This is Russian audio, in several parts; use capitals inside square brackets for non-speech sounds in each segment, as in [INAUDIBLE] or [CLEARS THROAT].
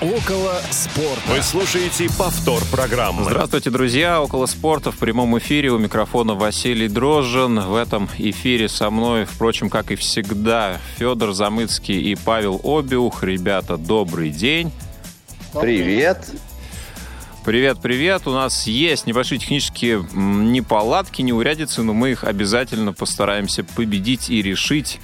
Около спорта. Вы слушаете повтор программы. Здравствуйте, друзья. Около спорта в прямом эфире. У микрофона Василий Дрожжин. В этом эфире со мной, впрочем, как и всегда, Федор Замыцкий и Павел Обиух. Ребята, добрый день. Привет. Привет, привет. У нас есть небольшие технические неполадки, неурядицы, но мы их обязательно постараемся победить и решить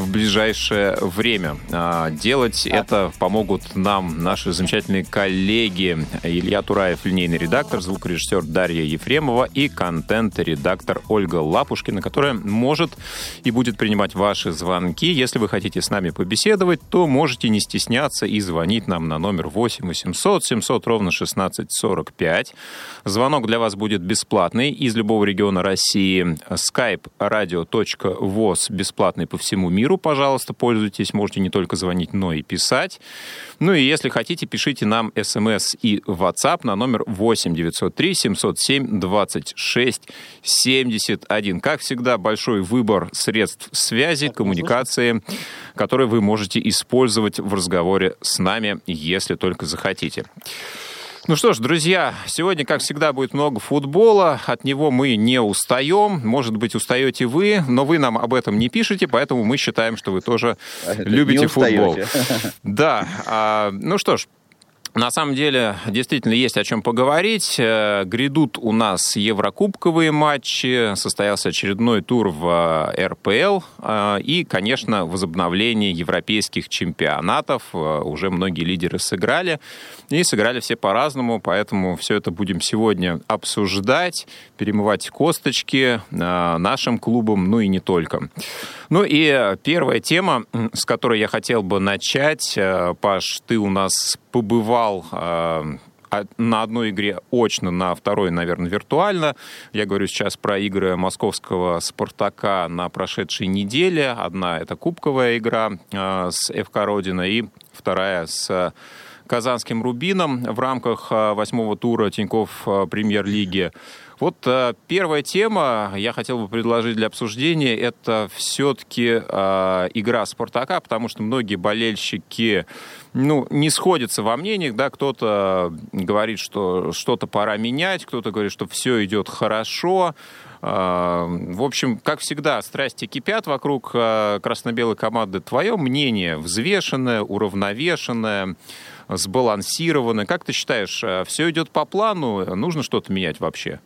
в ближайшее время. А, делать это помогут нам наши замечательные коллеги Илья Тураев, линейный редактор, звукорежиссер Дарья Ефремова и контент-редактор Ольга Лапушкина, которая может и будет принимать ваши звонки. Если вы хотите с нами побеседовать, то можете не стесняться и звонить нам на номер 8 800 700 ровно 16 45. Звонок для вас будет бесплатный из любого региона России. skype radio.voz бесплатный по всему миру миру, пожалуйста, пользуйтесь. Можете не только звонить, но и писать. Ну и если хотите, пишите нам смс и WhatsApp на номер 8 903 707 26 71. Как всегда, большой выбор средств связи, коммуникации, которые вы можете использовать в разговоре с нами, если только захотите. Ну что ж, друзья, сегодня, как всегда, будет много футбола. От него мы не устаем. Может быть, устаете вы, но вы нам об этом не пишете, поэтому мы считаем, что вы тоже а любите футбол. Да. А, ну что ж, на самом деле, действительно есть о чем поговорить. Э, грядут у нас еврокубковые матчи, состоялся очередной тур в э, РПЛ э, и, конечно, возобновление европейских чемпионатов. Уже многие лидеры сыграли, и сыграли все по-разному, поэтому все это будем сегодня обсуждать, перемывать косточки нашим клубам, ну и не только. Ну и первая тема, с которой я хотел бы начать. Паш, ты у нас побывал э, на одной игре очно, на второй, наверное, виртуально. Я говорю сейчас про игры московского «Спартака» на прошедшей неделе. Одна — это кубковая игра э, с ФК «Родина», и вторая с казанским «Рубином» в рамках восьмого тура Тинькофф премьер-лиги. Вот первая тема, я хотел бы предложить для обсуждения, это все-таки игра «Спартака», потому что многие болельщики ну, не сходятся во мнениях, да, кто-то говорит, что что-то пора менять, кто-то говорит, что все идет хорошо, э, в общем, как всегда, страсти кипят вокруг э, красно-белой команды. Твое мнение взвешенное, уравновешенное, сбалансированное. Как ты считаешь, э, все идет по плану? Нужно что-то менять вообще?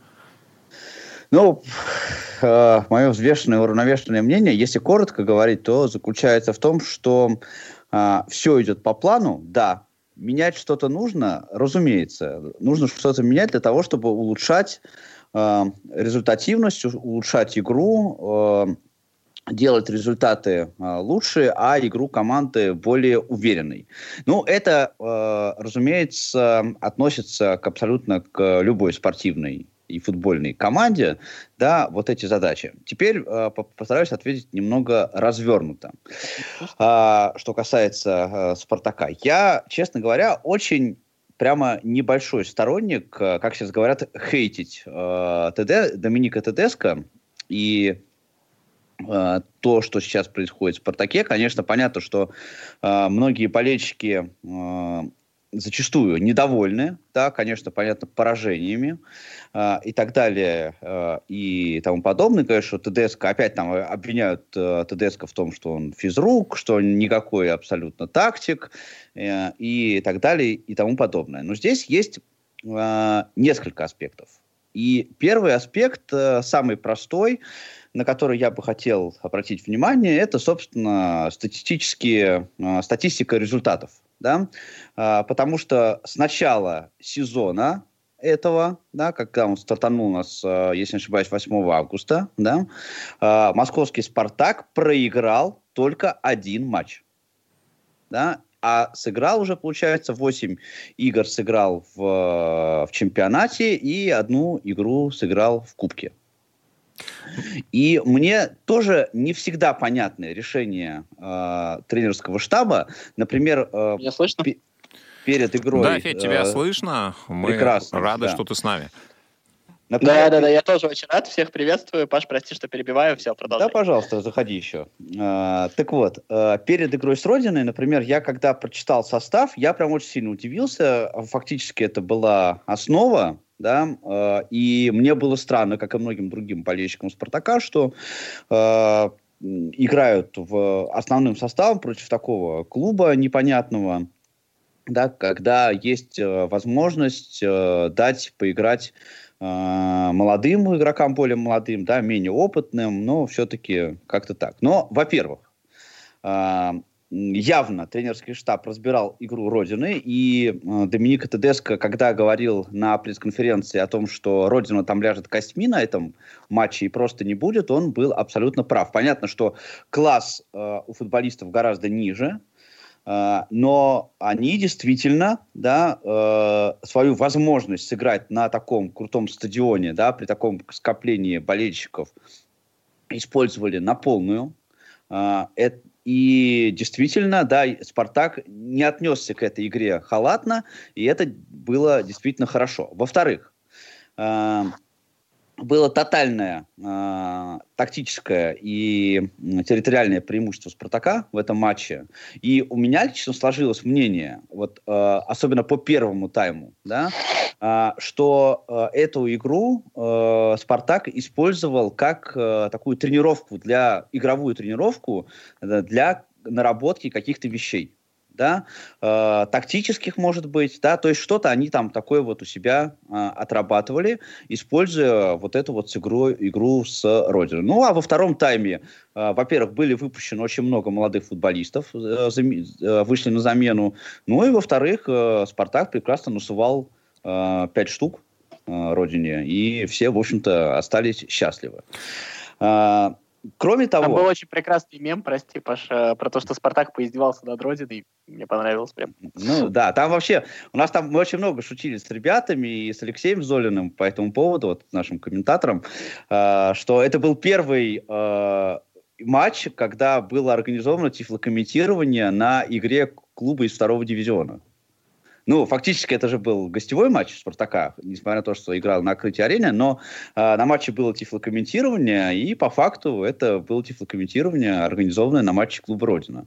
Ну, мое взвешенное, уравновешенное мнение, если коротко говорить, то заключается в том, что э, все идет по плану, да, менять что-то нужно, разумеется, нужно что-то менять для того, чтобы улучшать э, результативность, улучшать игру, э, делать результаты э, лучше, а игру команды более уверенной. Ну, это, э, разумеется, относится к абсолютно к любой спортивной и футбольной команде, да, вот эти задачи. Теперь э, постараюсь ответить немного развернуто. Э, что касается э, Спартака. Я, честно говоря, очень прямо небольшой сторонник, э, как сейчас говорят, хейтить э, ТД, Доминика Тедеско и э, то, что сейчас происходит в Спартаке. Конечно, понятно, что э, многие болельщики э, зачастую недовольны, да, конечно, понятно, поражениями э, и так далее э, и тому подобное. Конечно, ТДСК опять там обвиняют э, ТДСК в том, что он физрук, что он никакой абсолютно тактик э, и так далее и тому подобное. Но здесь есть э, несколько аспектов. И первый аспект, э, самый простой, на который я бы хотел обратить внимание, это, собственно, статистические, э, статистика результатов да, а, потому что с начала сезона этого, да, когда он стартанул у нас, а, если не ошибаюсь, 8 августа, да, а, московский «Спартак» проиграл только один матч. Да, а сыграл уже, получается, 8 игр сыграл в, в чемпионате и одну игру сыграл в Кубке. И мне тоже не всегда понятны решения э, тренерского штаба. Например, э, Меня слышно? перед игрой... Да, Федь, тебя э, слышно. Мы прекрасно, рады, да. что ты с нами. Например, да, да, да, я тоже очень рад, всех приветствую. Паш, прости, что перебиваю, все, продолжай. Да, пожалуйста, заходи еще. А, так вот, перед игрой с Родиной, например, я когда прочитал состав, я прям очень сильно удивился. Фактически это была основа, да, а, и мне было странно, как и многим другим болельщикам Спартака, что а, играют в основным составом против такого клуба непонятного, да, когда есть э, возможность э, дать поиграть э, молодым игрокам, более молодым, да, менее опытным, но все-таки как-то так. Но, во-первых, явно тренерский штаб разбирал игру Родины, и э, Доминика Тедеско, когда говорил на пресс-конференции о том, что Родина там ляжет костьми на этом матче и просто не будет, он был абсолютно прав. Понятно, что класс э, у футболистов гораздо ниже, э, но они действительно да, э, свою возможность сыграть на таком крутом стадионе, да, при таком скоплении болельщиков использовали на полную. Э, это и действительно, да, Спартак не отнесся к этой игре халатно, и это было действительно хорошо. Во-вторых, э, было тотальное э, тактическое и территориальное преимущество Спартака в этом матче. И у меня лично сложилось мнение, вот, э, особенно по первому тайму, да, э, что э, эту игру э, Спартак использовал как э, такую тренировку, для игровую тренировку э, для наработки каких-то вещей да, э, тактических, может быть, да, то есть что-то они там такое вот у себя э, отрабатывали, используя вот эту вот игру, игру с Родиной. Ну, а во втором тайме, э, во-первых, были выпущены очень много молодых футболистов, э, э, вышли на замену, ну и, во-вторых, э, Спартак прекрасно насувал э, пять штук э, Родине, и все, в общем-то, остались счастливы. Э, Кроме того... Там был очень прекрасный мем, прости, Паша, про то, что Спартак поиздевался над Родиной. Мне понравилось прям. Ну да, там вообще... У нас там мы очень много шутили с ребятами и с Алексеем Золиным по этому поводу, вот нашим комментатором, э, что это был первый э, матч, когда было организовано тифлокомментирование на игре клуба из второго дивизиона. Ну, фактически это же был гостевой матч Спартака, несмотря на то, что играл на открытии арены, но э, на матче было тифлокомментирование, и по факту это было тифлокомментирование, организованное на матче клуба «Родина».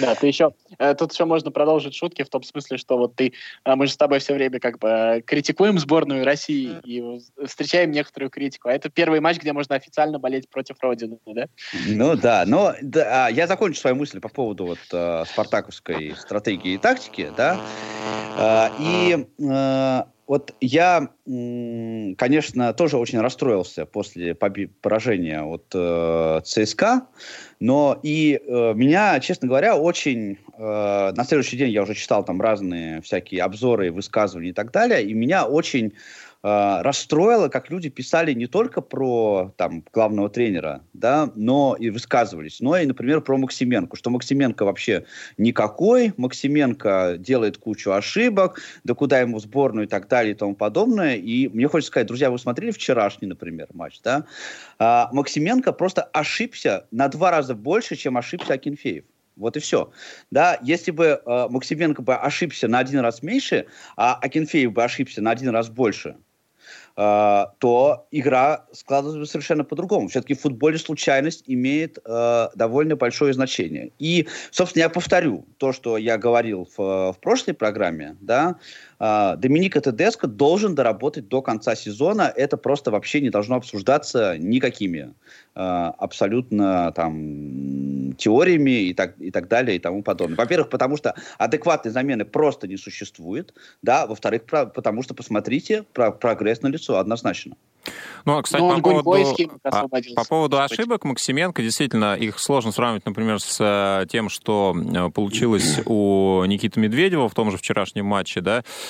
Да, ты еще, э, тут еще можно продолжить шутки в том смысле, что вот ты, э, мы же с тобой все время как бы э, критикуем сборную России и встречаем некоторую критику, а это первый матч, где можно официально болеть против Родины, да? Ну да, но да, а, я закончу свою мысль по поводу вот э, спартаковской стратегии и тактики, да, э, и э, вот я, конечно, тоже очень расстроился после поражения от э, ЦСКА, но и э, меня, честно говоря, очень... Э, на следующий день я уже читал там разные всякие обзоры, высказывания и так далее, и меня очень расстроило, как люди писали не только про там, главного тренера, да, но и высказывались, но и, например, про Максименко, что Максименко вообще никакой, Максименко делает кучу ошибок, да куда ему сборную и так далее и тому подобное. И мне хочется сказать, друзья, вы смотрели вчерашний, например, матч, да? А, Максименко просто ошибся на два раза больше, чем ошибся Акинфеев. Вот и все. Да, если бы э, Максименко бы ошибся на один раз меньше, а Акинфеев бы ошибся на один раз больше, э, то игра складывается совершенно по-другому. Все-таки в футболе случайность имеет э, довольно большое значение. И, собственно, я повторю то, что я говорил в, в прошлой программе, да, э, Доминика Тедеско должен доработать до конца сезона. Это просто вообще не должно обсуждаться никакими э, абсолютно там теориями и так, и так далее и тому подобное. Во-первых, потому что адекватной замены просто не существует, да, во-вторых, про, потому что, посмотрите, про, прогресс на лицо однозначно. Ну, а, кстати, по поводу, а, по поводу ошибок Максименко, действительно, их сложно сравнивать, например, с э, тем, что э, получилось у Никиты Медведева в том же вчерашнем матче, да,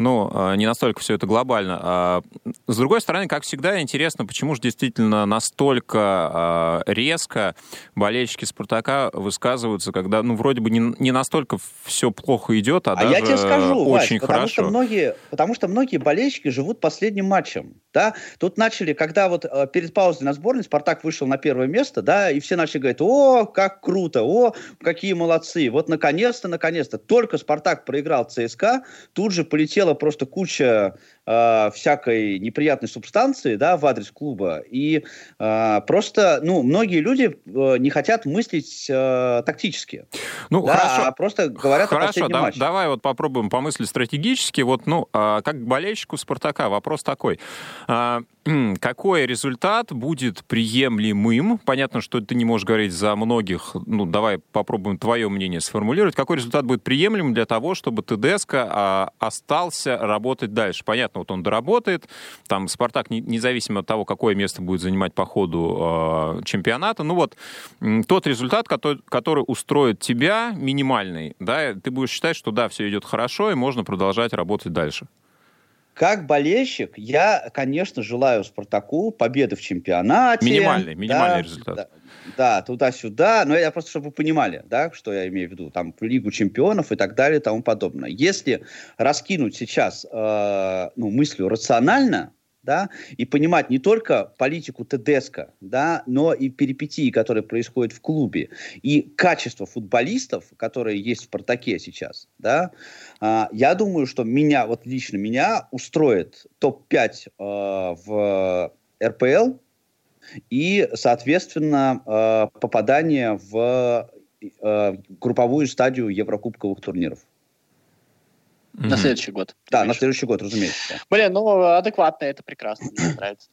ну, э, не настолько все это глобально. А, с другой стороны, как всегда, интересно, почему же действительно настолько резко болельщики «Спартака» высказываются, когда, ну, вроде бы не, не настолько все плохо идет, а, а даже я тебе скажу, очень Вась, потому хорошо. Что многие, потому что многие болельщики живут последним матчем, да, тут начали, когда вот перед паузой на сборной Спартак вышел на первое место, да, и все начали говорить, о, как круто, о, какие молодцы, вот наконец-то, наконец-то, только Спартак проиграл ЦСКА, тут же полетела просто куча э, всякой неприятной субстанции, да, в адрес клуба. И э, просто, ну, многие люди э, не хотят мыслить э, тактически. Ну, да, хорошо. А просто говорят Хорошо, о да- матче. давай вот попробуем помыслить стратегически. Вот, ну, а, как болельщику Спартака вопрос такой. М, какой результат будет приемлемым? Понятно, что ты не можешь говорить за многих. Ну, давай попробуем твое мнение сформулировать. Какой результат будет приемлемым для того, чтобы ТДСК а, остался работать дальше? Понятно, вот он доработает. Там Спартак, не- независимо от того, какое место будет занимать по ходу а, чемпионата, ну вот тот результат, который, который устроит тебя, минимальный, да, ты будешь считать, что да, все идет хорошо, и можно продолжать работать дальше. Как болельщик, я, конечно, желаю Спартаку победы в чемпионате. Минимальный, минимальный Да, результат. Да, да, туда-сюда. Но я просто, чтобы вы понимали, да, что я имею в виду, там, Лигу чемпионов и так далее и тому подобное. Если раскинуть сейчас э, ну, мыслью рационально, да, и понимать не только политику ТДСК, да, но и перипетии, которые происходят в клубе, и качество футболистов, которые есть в «Спартаке» сейчас, да, а, я думаю, что меня, вот лично меня, устроит топ-5 э, в РПЛ и, соответственно, э, попадание в э, групповую стадию Еврокубковых турниров. На следующий год. Да, на следующий год, разумеется. Блин, ну, адекватно, это прекрасно, мне нравится.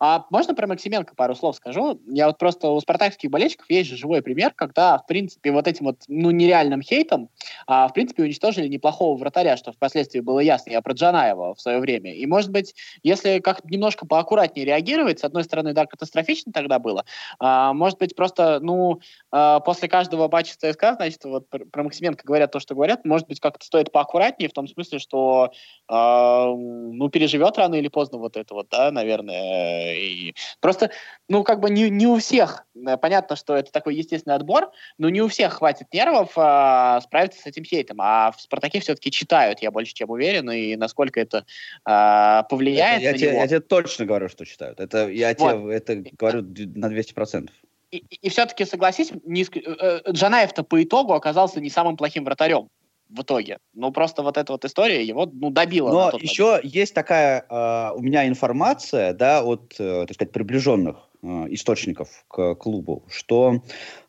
А можно про Максименко пару слов скажу? Я вот просто у спартакских болельщиков есть же живой пример, когда, в принципе, вот этим вот, ну, нереальным хейтом, а, в принципе, уничтожили неплохого вратаря, что впоследствии было ясно. Я про Джанаева в свое время. И, может быть, если как немножко поаккуратнее реагировать, с одной стороны, да, катастрофично тогда было, а, может быть, просто, ну, а, после каждого матча ЦСКА, значит, вот про Максименко говорят то, что говорят, может быть, как-то стоит поаккуратнее, в том смысле, что, а, ну, переживет рано или поздно вот это вот, да, наверное, и просто, ну, как бы не, не у всех, э, понятно, что это такой естественный отбор, но не у всех хватит нервов а, справиться с этим хейтом, а в «Спартаке» все-таки читают, я больше чем уверен, и насколько это а, повлияет я, на тебе, него. я тебе точно говорю, что читают. Это, я Вот. тебе это говорю на 200%. И, и- и все-таки, согласись, не э, э, Джанаев-то по итогу оказался не самым плохим вратарем в итоге. Ну, просто вот эта вот история его, ну, добила. Но тот момент. еще есть такая э, у меня информация, да, от, э, так сказать, приближенных э, источников к клубу, что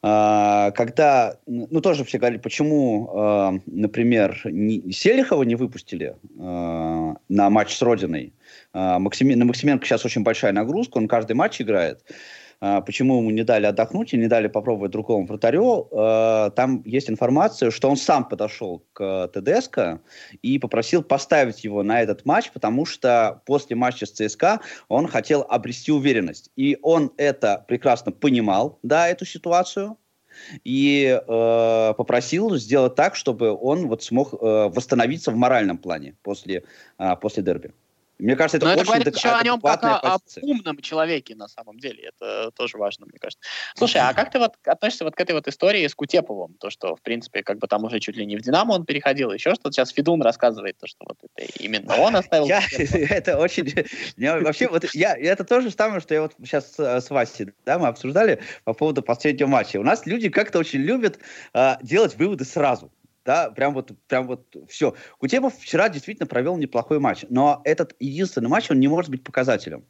э, когда, ну, тоже все говорили, почему, э, например, не, Селихова не выпустили э, на матч с Родиной. Э, Максими- на Максименко сейчас очень большая нагрузка, он каждый матч играет. А, Почему ему не дали отдохнуть и не дали попробовать другому вратарю? Э, Там есть информация, что он сам подошел к ТДСК и попросил поставить его на этот матч, потому что после матча с ЦСКА он хотел обрести уверенность. И он это прекрасно понимал, да, эту ситуацию, и э, попросил сделать так, чтобы он вот смог э, восстановиться в моральном плане после, а, после дерби. Мне кажется, это Но это очень говорит адек- еще о нем как о, умном человеке на самом деле. Это тоже важно, мне кажется. Слушай, а как ты вот относишься вот к этой вот истории с Кутеповым? То, что, в принципе, как бы там уже чуть ли не в Динамо он переходил, еще что-то. Сейчас Федун рассказывает, то, что вот это именно он оставил. Я, [LAUGHS] это очень... [LAUGHS] вообще, вот я, это то же самое, что я вот сейчас с, с Васей, да, мы обсуждали по поводу последнего матча. У нас люди как-то очень любят а, делать выводы сразу. Да, прям вот, прям вот все. Кутепов вчера действительно провел неплохой матч, но этот единственный матч, он не может быть показателем.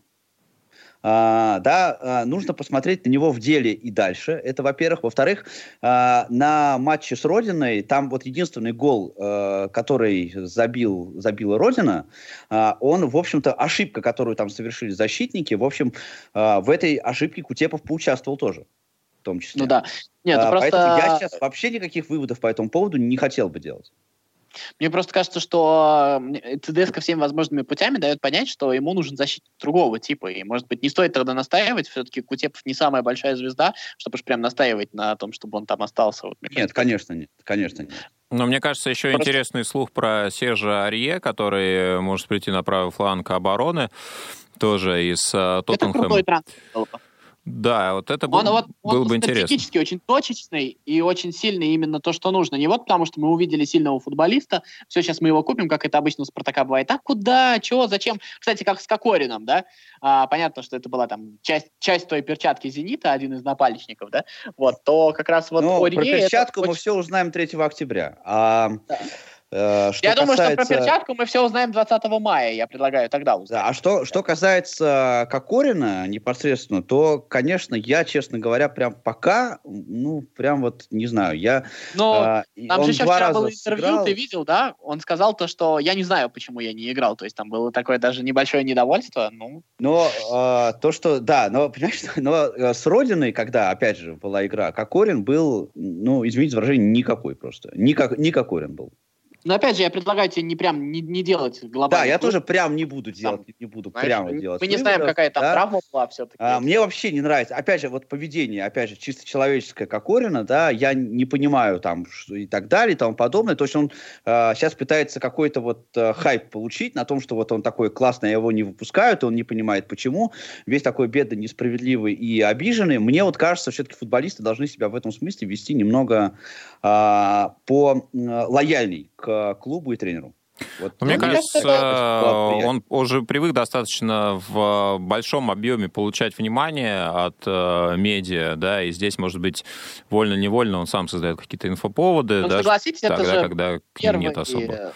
А, да, а, нужно посмотреть на него в деле и дальше. Это, во-первых. Во-вторых, а, на матче с Родиной, там вот единственный гол, э, который забил, забила Родина, а, он, в общем-то, ошибка, которую там совершили защитники, в общем, а, в этой ошибке Кутепов поучаствовал тоже, в том числе. Ну да. Нет, это А, просто... Поэтому я сейчас вообще никаких выводов по этому поводу не хотел бы делать. Мне просто кажется, что э, ЦДС ко всеми возможными путями дает понять, что ему нужен защитник другого типа. И, может быть, не стоит тогда настаивать. Все-таки Кутепов не самая большая звезда, чтобы уж прям настаивать на том, чтобы он там остался. Вот, Нет, конечно нет, конечно нет. Но мне кажется, еще Просто- интересный слух про Сержа Арье, который может прийти на правый фланг обороны, тоже из Это Тоттенхэма. крутой трансфер был бы. Да, вот это был, Он, вот, он было бы интересно. стратегически очень точечный и очень сильный именно то, что нужно. Не вот потому, что мы увидели сильного футболиста, все, сейчас мы его купим, как это обычно у Спартака бывает. А куда, чего, зачем? Кстати, как с Кокорином, да? А, понятно, что это была там часть, часть той перчатки «Зенита», один из напальчников, да? Вот, то как раз вот Ну, Орье про перчатку мы очень- все узнаем 3 октября. А, Да. Э, что я касается... думаю, что про перчатку мы все узнаем 20 мая. Я предлагаю тогда узнать. Да, а что, что касается Кокорина непосредственно, то, конечно, я, честно говоря, прям пока, ну, прям вот, не знаю, я... Но э, там же еще вчера было интервью, сыграл... ты видел, да? Он сказал то, что я не знаю, почему я не играл. То есть там было такое даже небольшое недовольство. Ну... Но э, то, что... Да, но, понимаешь, [LAUGHS] но с Родиной, когда, опять же, была игра, Кокорин был, ну, извините за выражение, никакой просто. Никак, никакой он был. Но опять же, я предлагаю тебе не прям не, не делать глобально. Да, я тоже прям не буду делать, там, не буду знаешь, прямо мы, делать. Мы не знаем, какая там да? травма была все-таки. А, мне вообще не нравится. Опять же, вот поведение, опять же, чисто человеческое Кокорина, да, я не понимаю там что, и так далее и тому подобное. То есть он а, сейчас пытается какой-то вот а, хайп получить на том, что вот он такой классный, а его не выпускают, он не понимает почему. Весь такой бедный, несправедливый и обиженный. Мне вот кажется, все-таки футболисты должны себя в этом смысле вести немного а, по а, лояльней к клубу и тренеру. Вот, Мне кажется, он уже привык достаточно в большом объеме получать внимание от э, медиа, да, и здесь, может быть, вольно-невольно он сам создает какие-то инфоповоды, ну, даже тогда, же когда к ним нет особо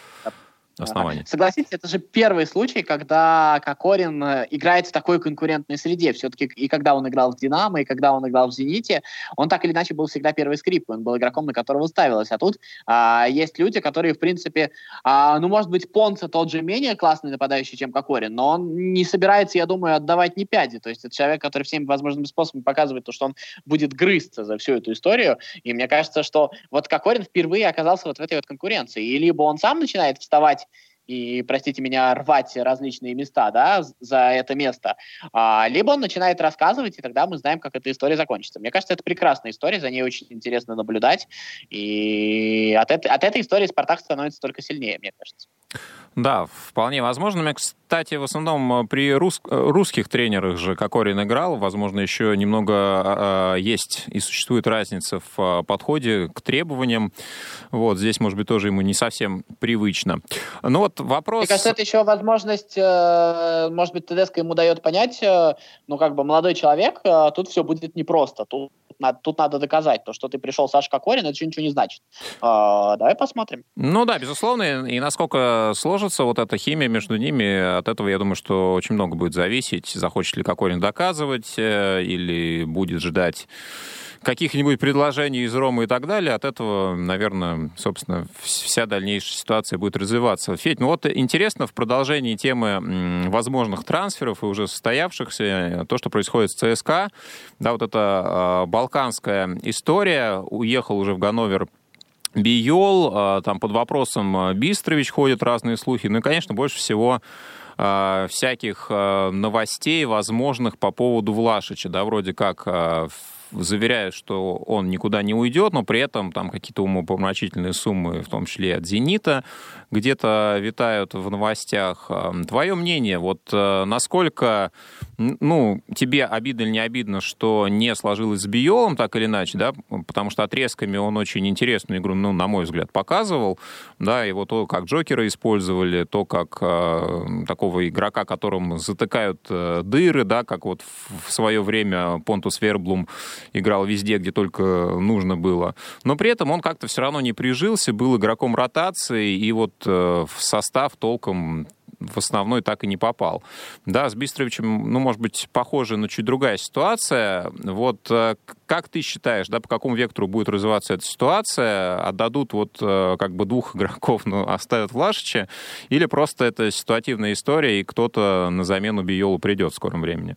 оснований. Согласитесь, это же первый случай, когда Кокорин э, играет в такой конкурентной среде. Все-таки и когда он играл в «Динамо», и когда он играл в «Зените», он так или иначе был всегда первой скрипкой. Он был игроком, на которого ставилось. А тут а, есть люди, которые, в принципе, а, ну, может быть, Понца тот же менее классный нападающий, чем Кокорин, но он не собирается, я думаю, отдавать ни пяди. То есть это человек, который всеми возможными способами показывает то, что он будет грызться за всю эту историю. И мне кажется, что вот Кокорин впервые оказался вот в этой вот конкуренции. И либо он сам начинает вставать и, простите меня, рвать различные места, да, за это место, а, либо он начинает рассказывать, и тогда мы знаем, как эта история закончится. Мне кажется, это прекрасная история, за ней очень интересно наблюдать, и от, это, от этой истории Спартак становится только сильнее, мне кажется. Да, вполне возможно. Кстати, в основном э, при рус... Э, русских тренерах же Кокорин играл. Возможно, еще немного э, есть и существует разница в э, подходе к требованиям. Вот здесь, может быть, тоже ему не совсем привычно. Ну вот вопрос... Мне кажется, это еще возможность, э, может быть, ТДСК ему дает понять, э, ну, как бы молодой человек, э, тут все будет непросто. Тут надо, тут надо доказать. То, что ты пришел Саша Кокорин, это ничего не значит. А, давай посмотрим. Ну да, безусловно. И насколько сложится вот эта химия между ними, от этого, я думаю, что очень много будет зависеть. Захочет ли Кокорин доказывать э, или будет ждать каких-нибудь предложений из Ромы и так далее, от этого, наверное, собственно, вся дальнейшая ситуация будет развиваться. Федь, ну вот интересно в продолжении темы возможных трансферов и уже состоявшихся, то, что происходит с ЦСКА, да, вот эта э, балканская история, уехал уже в Ганновер Биол, э, там под вопросом Бистрович ходят разные слухи, ну и, конечно, больше всего всяких новостей возможных по поводу Влашича, да, вроде как заверяют, что он никуда не уйдет, но при этом там какие-то умопомрачительные суммы, в том числе от «Зенита», где-то витают в новостях. Твое мнение, вот э, насколько, ну, тебе обидно или не обидно, что не сложилось с Биолом, так или иначе, да, потому что отрезками он очень интересную игру, ну, на мой взгляд, показывал, да, его то, как Джокера использовали, то, как э, такого игрока, которым затыкают э, дыры, да, как вот в, в свое время Понтус Верблум играл везде, где только нужно было. Но при этом он как-то все равно не прижился, был игроком ротации, и вот в состав толком в основной так и не попал. Да, с Бистровичем, ну, может быть, похоже, но чуть другая ситуация. Вот э, как ты считаешь, да, по какому вектору будет развиваться эта ситуация? Отдадут вот э, как бы двух [LAUGHS] игроков, но оставят Влашича? Или просто это ситуативная история, и кто-то на замену Биолу придет в скором времени?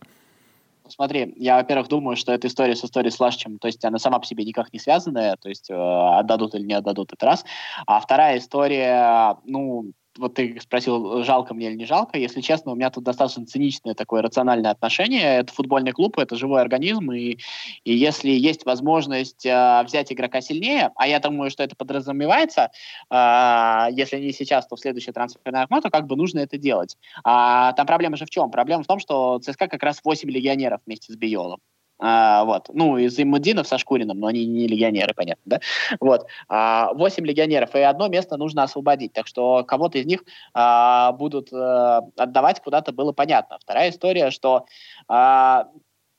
Смотри, я, во-первых, думаю, что эта история с историей с Лашчем, то есть она сама по себе никак не связанная, то есть э, отдадут или не отдадут, это раз. А вторая история, ну, вот ты спросил, жалко мне или не жалко. Если честно, у меня тут достаточно циничное такое рациональное отношение. Это футбольный клуб, это живой организм, и, и если есть возможность э, взять игрока сильнее, а я думаю, что это подразумевается, э, если не сейчас, то в следующее трансферное окно, то как бы нужно это делать. А, там проблема же в чем? Проблема в том, что ЦСКА как раз 8 легионеров вместе с Биолом. А, вот. Ну, из Иммудинов со Шкуриным, но они не легионеры, понятно, да? Вот. А, 8 легионеров, и одно место нужно освободить. Так что кого-то из них а, будут а, отдавать куда-то, было понятно. Вторая история, что а,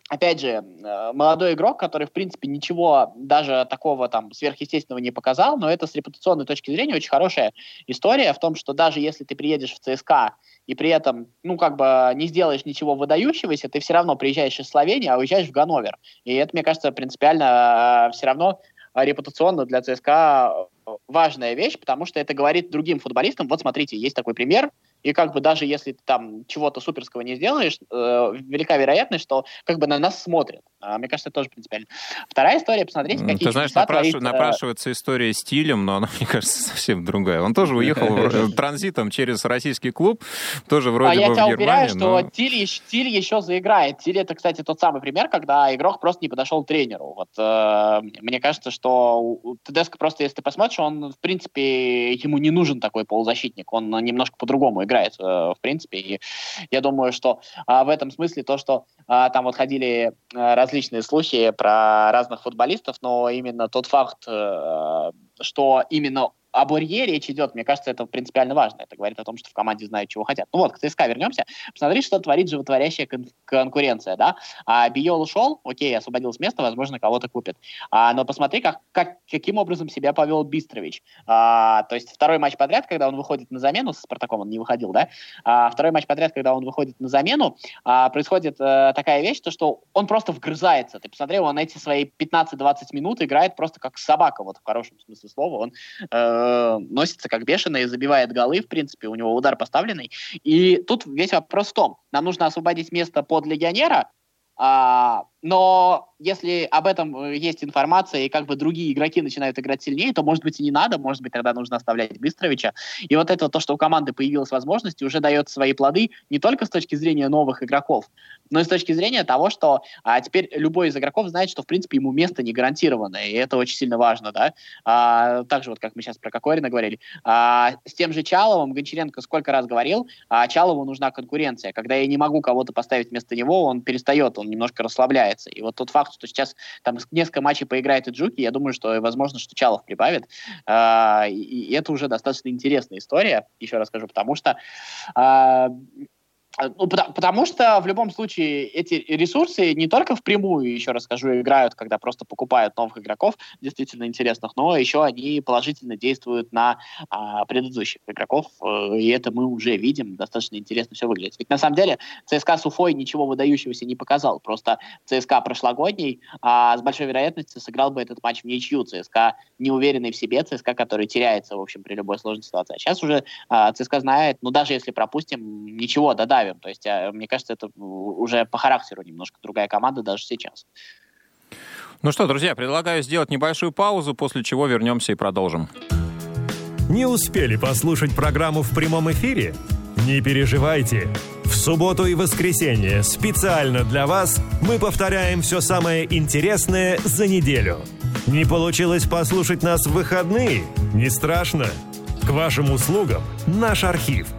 опять же, э, молодой игрок, который, в принципе, ничего даже такого там сверхъестественного не показал, но это с репутационной точки зрения очень хорошая история в том, что даже если ты приедешь в ЦСКА и при этом, ну, как бы не сделаешь ничего выдающегося, ты все равно приезжаешь из Словении, а уезжаешь в Ганновер. И это, мне кажется, принципиально э, все равно репутационно для ЦСКА важная вещь, потому что это говорит другим футболистам, вот смотрите, есть такой пример, и как бы даже если ты там чего-то суперского не сделаешь, э, велика вероятность, что как бы на нас смотрят. А, мне кажется, это тоже принципиально. Вторая история, посмотрите, какие Ты знаешь, напраш... творит, напрашивается история стилем, но она, [LAUGHS] мне кажется, совсем другая. Он тоже уехал [LAUGHS] транзитом через российский клуб, тоже вроде а бы я тебя в уверяю, что Тиль, еще заиграет. Тиль это, кстати, тот самый пример, когда игрок просто не подошел к тренеру. Вот э, мне кажется, что Тедеско просто, если ты посмотришь, он, в принципе, ему не нужен такой полузащитник. Он немножко по-другому играет, э, в принципе. И я думаю, что э, в этом смысле то, что э, там вот ходили э, различные слухи про разных футболистов, но именно тот факт, э, что именно о Бурье речь идет, мне кажется, это принципиально важно. Это говорит о том, что в команде знают, чего хотят. Ну вот, к ЦСКА вернемся. Посмотри, что творит животворящая кон- конкуренция, да. А Биол ушел, окей, освободил с места, возможно, кого-то купят. А, но посмотри, как, как, каким образом себя повел Бистрович. А, то есть второй матч подряд, когда он выходит на замену, с Спартаком он не выходил, да, а, второй матч подряд, когда он выходит на замену, а, происходит а, такая вещь, то, что он просто вгрызается. Ты посмотри, он эти свои 15-20 минут играет просто как собака, вот в хорошем смысле слова. Он э, Э, носится как бешеный, забивает голы, в принципе, у него удар поставленный. И тут весь вопрос в том, нам нужно освободить место под легионера, а, но если об этом э, есть информация, и как бы другие игроки начинают играть сильнее, то, может быть, и не надо, может быть, тогда нужно оставлять Быстровича. И вот это то, что у команды появилась возможность, уже дает свои плоды не только с точки зрения новых игроков, но и с точки зрения того, что а, теперь любой из игроков знает, что, в принципе, ему место не гарантировано, и это очень сильно важно, да. А, также вот, как мы сейчас про Кокорина говорили, а, с тем же Чаловым Гончаренко сколько раз говорил, а Чалову нужна конкуренция. Когда я не могу кого-то поставить вместо него, он перестает, он немножко расслабляется. И вот тот факт, что сейчас там несколько матчей поиграет и Джуки, я думаю, что возможно, что Чалов прибавит. А, и, это уже достаточно интересная история, еще раз скажу, потому что а, ну, потому, потому что в любом случае эти ресурсы не только впрямую, еще раз скажу, играют, когда просто покупают новых игроков, действительно интересных, но еще они положительно действуют на а, предыдущих игроков, э, и это мы уже видим, достаточно интересно все выглядит. Ведь на самом деле ЦСКА с Уфой ничего выдающегося не показал, просто ЦСКА прошлогодний а, с большой вероятностью сыграл бы этот матч в ничью. ЦСКА неуверенный в себе, ЦСКА, который теряется, в общем, при любой сложной ситуации. А сейчас уже а, ЦСКА знает, ну даже если пропустим, ничего, додавим ставим. То есть, а, мне кажется, это уже по характеру немножко другая команда даже сейчас. Ну что, друзья, предлагаю сделать небольшую паузу, после чего вернемся и продолжим. Не успели послушать программу в прямом эфире? Не переживайте. В субботу и воскресенье специально для вас мы повторяем все самое интересное за неделю. Не получилось послушать нас в выходные? Не страшно. К вашим услугам наш архив –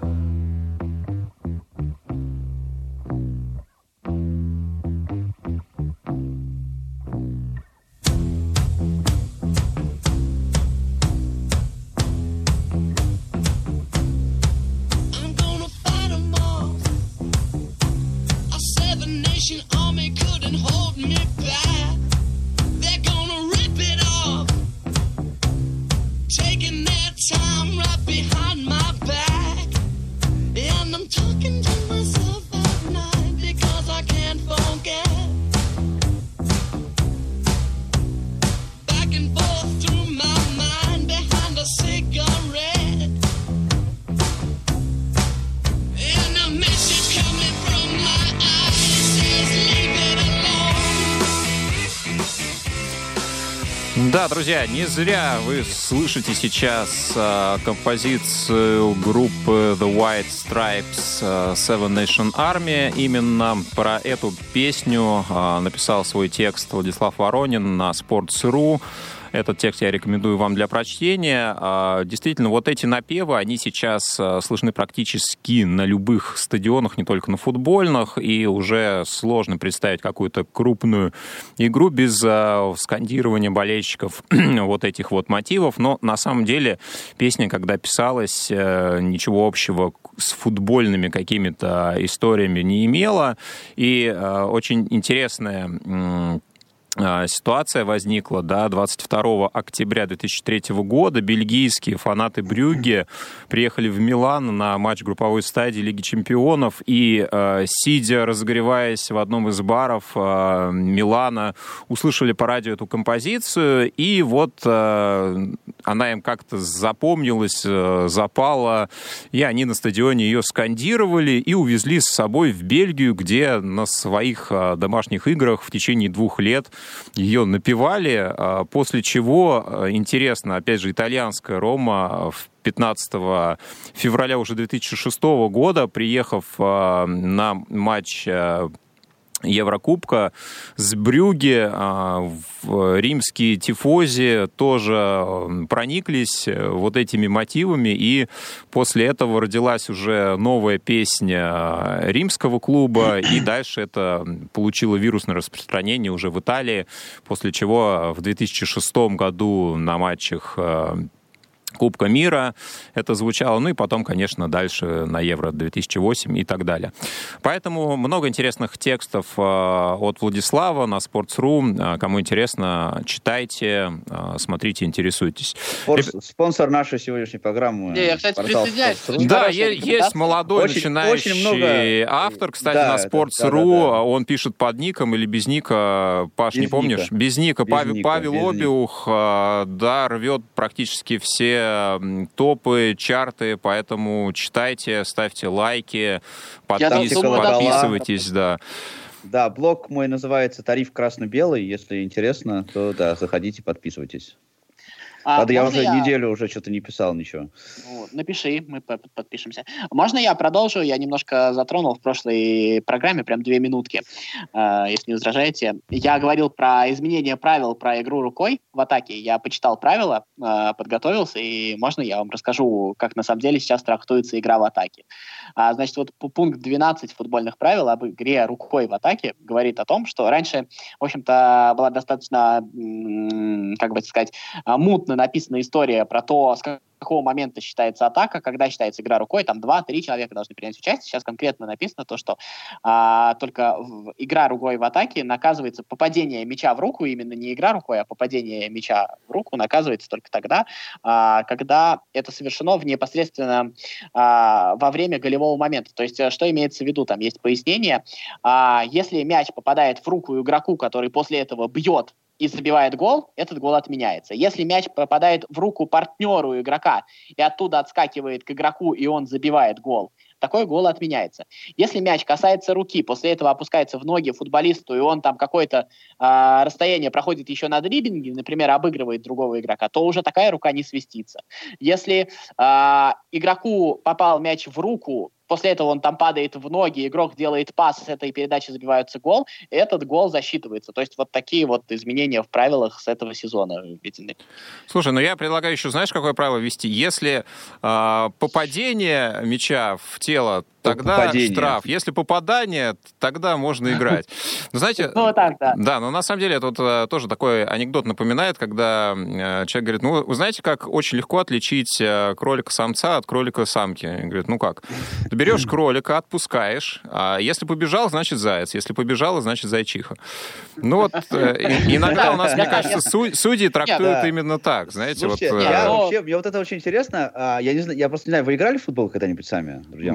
Друзья, не зря вы слышите сейчас э, композицию группы The White Stripes э, Seven Nation Army. Именно про эту песню э, написал свой текст Владислав Воронин на Sports.ru. Этот текст я рекомендую вам для прочтения. А, действительно, вот эти напевы, они сейчас а, слышны практически на любых стадионах, не только на футбольных, и уже сложно представить какую-то крупную игру без а, скандирования болельщиков [CLEARS THROAT] вот этих вот мотивов. Но на самом деле песня, когда писалась, э, ничего общего с футбольными какими-то историями не имела. И э, очень интересная ситуация возникла, да, 22 октября 2003 года. Бельгийские фанаты Брюгге приехали в Милан на матч групповой стадии Лиги Чемпионов. И, э, сидя, разогреваясь в одном из баров э, Милана, услышали по радио эту композицию, и вот она им как-то запомнилась, запала, и они на стадионе ее скандировали и увезли с собой в Бельгию, где на своих домашних играх в течение двух лет ее напевали, а, после чего, а, интересно, опять же, итальянская Рома в 15 февраля уже 2006 года, приехав а, на матч Еврокубка с Брюги в римские тифози тоже прониклись э, вот этими мотивами, и после этого родилась уже новая песня римского клуба, и [CLEARS THROAT] дальше это получило вирусное распространение уже в Италии, после чего в 2006 году на матчах э, Кубка мира это звучало, ну и потом, конечно, дальше на Евро 2008 и так далее. Поэтому много интересных текстов э, от Владислава на Sports.ru. Э, кому интересно, читайте, э, смотрите, интересуйтесь. Спонсор нашей сегодняшней программы. Не, я, кстати, присоединяюсь. Да, есть молодой очень, начинающий очень много... автор, кстати, да, на Sports.ru. Да, да, да. Он пишет под ником или без ника. Паш, без не помнишь? Ника. Без ника. Без Павел, ника, Павел без Обиух, ника. да, рвет практически все топы, чарты, поэтому читайте, ставьте лайки, подпис... подписывайтесь, да. Да, блог мой называется «Тариф красно-белый». Если интересно, то да, заходите, подписывайтесь. А, Правда, я уже я... неделю уже что-то не писал ничего. Ну, напиши, мы подпишемся. Можно я продолжу? Я немножко затронул в прошлой программе, прям две минутки, э, если не возражаете. Я говорил про изменение правил про игру рукой в атаке. Я почитал правила, э, подготовился, и можно я вам расскажу, как на самом деле сейчас трактуется игра в атаке. А, значит, вот пункт 12 футбольных правил об игре рукой в атаке говорит о том, что раньше, в общем-то, была достаточно, как бы сказать, мутно написана история про то, с какого момента считается атака, когда считается игра рукой, там два-три человека должны принять участие. Сейчас конкретно написано то, что а, только в, игра рукой в атаке наказывается попадение мяча в руку, именно не игра рукой, а попадение мяча в руку наказывается только тогда, а, когда это совершено в непосредственно а, во время голевого момента. То есть э, что имеется в виду? Там есть пояснение. А, если мяч попадает в руку игроку, который после этого бьет и забивает гол, этот гол отменяется. Если мяч попадает в руку партнеру игрока и оттуда отскакивает к игроку, и он забивает гол, такой гол отменяется. Если мяч касается руки, после этого опускается в ноги футболисту, и он там какое-то э, расстояние проходит еще на дриблинге, например, обыгрывает другого игрока, то уже такая рука не свистится. Если э, игроку попал мяч в руку, После этого он там падает в ноги, игрок делает пас, с этой передачи забивается гол, этот гол засчитывается. То есть вот такие вот изменения в правилах с этого сезона введены. Слушай, ну я предлагаю еще, знаешь, какое правило ввести? Если э, попадение мяча в тело тогда попадение. штраф. Если попадание, тогда можно играть. Ну, знаете, ну, так, да. Да, но на самом деле это вот, э, тоже такой анекдот напоминает, когда э, человек говорит, ну, вы знаете, как очень легко отличить э, кролика-самца от кролика-самки? Говорит, ну как? Ты берешь кролика, отпускаешь, а если побежал, значит заяц, если побежала, значит зайчиха. Ну вот иногда у нас, мне кажется, судьи трактуют именно так, знаете. вот. Я вообще, мне вот это очень интересно. А, я не знаю, я просто не знаю, вы играли в футбол когда-нибудь сами, друзья?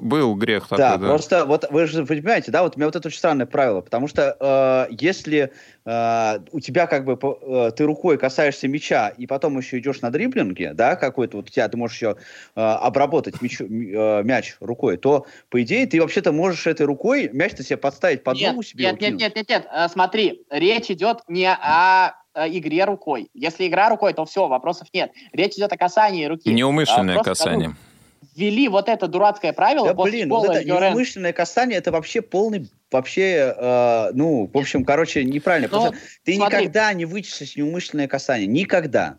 Был, был грех такой, да. Да, просто вот вы же понимаете, да, вот у меня вот это очень странное правило, потому что э, если э, у тебя как бы э, ты рукой касаешься мяча и потом еще идешь на дриблинге, да, какой-то вот у тебя ты можешь еще э, обработать мяч, э, мяч рукой, то по идее ты вообще-то можешь этой рукой мяч-то себе подставить под ногу себе. Нет, нет, нет, нет, нет, э, смотри, речь идет не о э, игре рукой. Если игра рукой, то все, вопросов нет. Речь идет о касании руки. Неумышленное а, касание. Просто, ввели вот это дурацкое правило да, после блин, гола вот это неумышленное касание, это вообще полный, вообще, э, ну, в общем, короче, неправильно. Но, Просто ты смотри. никогда не вычислишь неумышленное касание. Никогда.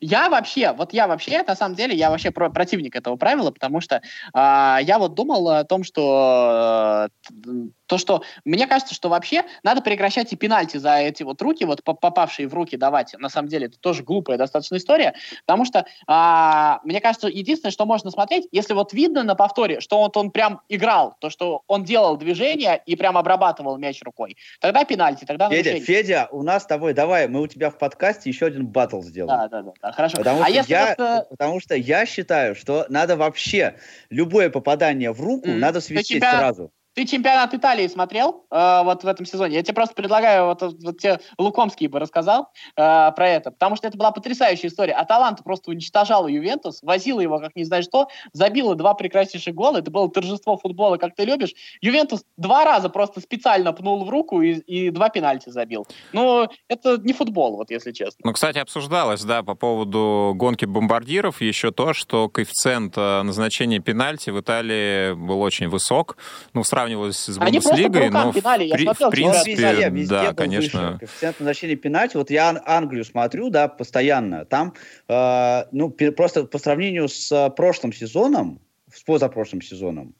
Я вообще, вот я вообще, на самом деле, я вообще про- противник этого правила, потому что а, я вот думал о том, что э, то, что мне кажется, что вообще надо прекращать и пенальти за эти вот руки, вот по- попавшие в руки давать. На самом деле, это тоже глупая достаточно история, потому что а, мне кажется, единственное, что можно смотреть, если вот видно на повторе, что вот он прям играл, то, что он делал движение и прям обрабатывал мяч рукой, тогда пенальти, тогда Федя, нарушение. Федя, у нас с тобой, давай, мы у тебя в подкасте еще один батл сделаем. Да, да, да, да, хорошо. Потому, а что если я, вот, э, потому что я считаю, что надо вообще любое попадание в руку Мгм. надо свести тебя- сразу. Ты чемпионат Италии смотрел э, вот в этом сезоне? Я тебе просто предлагаю, вот, вот тебе Лукомский бы рассказал э, про это, потому что это была потрясающая история. Аталанта просто уничтожала Ювентус, возила его как не знаю что, забила два прекраснейших гола, это было торжество футбола, как ты любишь. Ювентус два раза просто специально пнул в руку и, и два пенальти забил. Ну, это не футбол, вот если честно. Ну, кстати, обсуждалось, да, по поводу гонки бомбардиров еще то, что коэффициент э, назначения пенальти в Италии был очень высок. Ну, сравнивалось с Бундеслигой, но в, пинали, я при- смотрел, в принципе, везде, везде да, конечно. выше. Коэффициент назначения пенальти. Вот я Ан- Англию смотрю, да, постоянно. Там, э, ну, просто по сравнению с э, прошлым сезоном, с позапрошлым сезоном,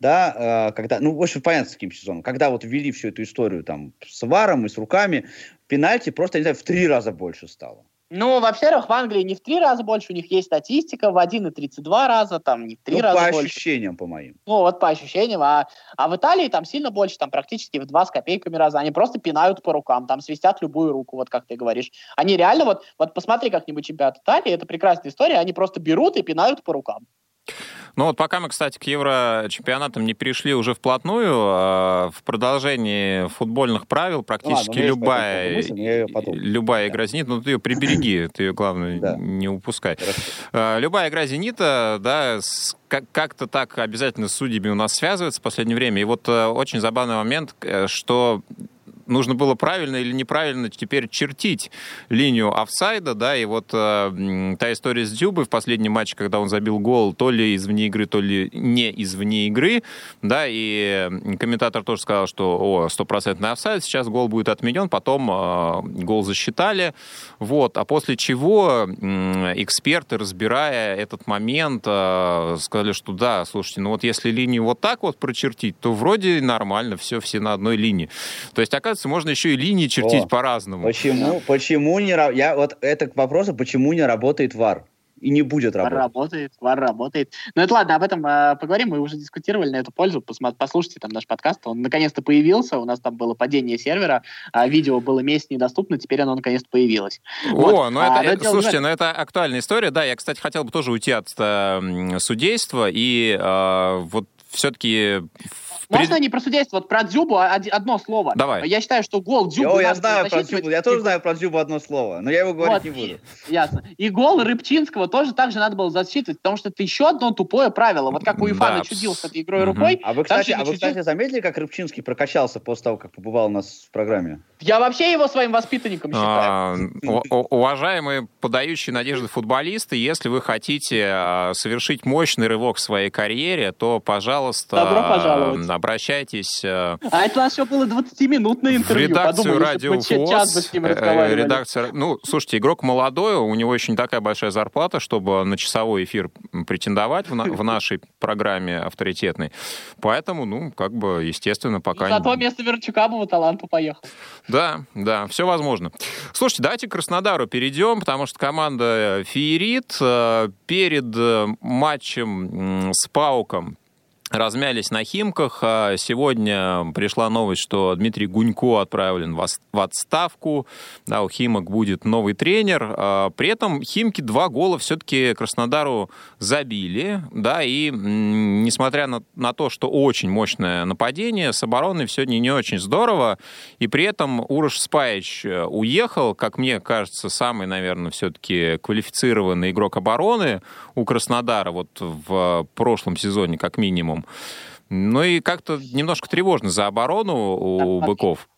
да, э, когда, ну, в общем, понятно, с каким сезоном, когда вот ввели всю эту историю там с варом и с руками, пенальти просто, не знаю, в три раза больше стало. Ну, во-первых, в Англии не в три раза больше, у них есть статистика, в 1,32 раза, там не в три Ну, раза по больше. ощущениям, по моим. Ну, вот по ощущениям. А, а в Италии там сильно больше, там практически в два с копейками раза. Они просто пинают по рукам, там свистят любую руку, вот как ты говоришь. Они реально, вот, вот посмотри как-нибудь чемпионат Италии, это прекрасная история, они просто берут и пинают по рукам. Ну вот пока мы, кстати, к Еврочемпионатам не перешли уже вплотную, э, в продолжении футбольных правил практически Ладно, у меня есть по любая, мысль, любая Да. игра «Зенит», ну ты ее прибереги, [CLEARS THROAT] ты ее, главное, Да. не упускай. Хорошо. Э, Любая игра «Зенита», да, как-то так обязательно с судьями у нас связывается в последнее время. И вот э, очень забавный момент, э, что нужно было правильно или неправильно теперь чертить линию офсайда, да, и вот э, та история с Дзюбой в последнем матче, когда он забил гол то ли из вне игры, то ли не из вне игры, да, и комментатор тоже сказал, что, о, стопроцентный офсайд, сейчас гол будет отменен, потом э, гол засчитали, вот, а после чего м, эксперты, разбирая этот момент, э, сказали, что да, слушайте, ну вот если линию вот так вот прочертить, то вроде нормально, все, все на одной линии. То есть, оказывается, можно еще и линии чертить О, по-разному. Почему, почему не... Я вот это к вопросу, почему не работает ВАР? И не будет Вар работать. работает, вар работает. Ну это ладно, об этом э, поговорим, мы уже дискутировали на эту пользу, Посма- послушайте там наш подкаст, он наконец-то появился, у нас там было падение сервера, а видео было месяц недоступно, теперь оно наконец-то появилось. О, Вот. ну А, это, но э, слушайте, ну это актуальная история, да, я, кстати, хотел бы тоже уйти от э, судейства и э, вот все-таки... Можно не про судейство, вот про Дзюбу одно слово. Давай. Я считаю, что гол Дзюбу О, я надо знаю про Дзюбу, я тоже и- знаю про Дзюбу одно слово, но я его говорить Вот, не буду. и- ясно. И гол Рыбчинского тоже так же надо было засчитывать, потому что это еще одно тупое правило. Вот как УЕФА Да, начудил с этой игрой Мгм. рукой, А вы, кстати, а вы, кстати, заметили, как Рыбчинский прокачался после того, как побывал у нас в программе? Я вообще его своим воспитанником считаю. А, у- у- Уважаемые подающие надежды футболисты, если вы хотите а, совершить мощный рывок в своей карьере, то, пожалуйста, Добро пожаловать. Обращайтесь а, А это у нас еще было 20-минутное в интервью. редакцию Подумай, Радио бы мы час бы ВОЗ. с ним э, редакция- Ну, слушайте, игрок молодой, у него еще не такая большая зарплата, чтобы на часовой эфир претендовать в, на- в нашей программе авторитетной. Поэтому, ну, как бы, естественно, пока... Зато не- вместо Верчука бы в таланту поехал. Да, да, все возможно. Слушайте, давайте к Краснодару перейдем, потому что команда феерит. Э, Перед э, матчем с Пауком размялись на Химках. А Сегодня пришла новость, что Дмитрий Гунько отправлен в отставку. Да, у Химок будет новый тренер. А При этом Химки два гола все-таки Краснодару забили. Да, и несмотря на, на то, что очень мощное нападение, с обороной сегодня не очень здорово. И при этом Урош Спаич э, уехал, как мне кажется, самый, наверное, все-таки квалифицированный игрок обороны у Краснодара вот в прошлом сезоне, как минимум. Ну и как-то немножко тревожно за оборону у быков.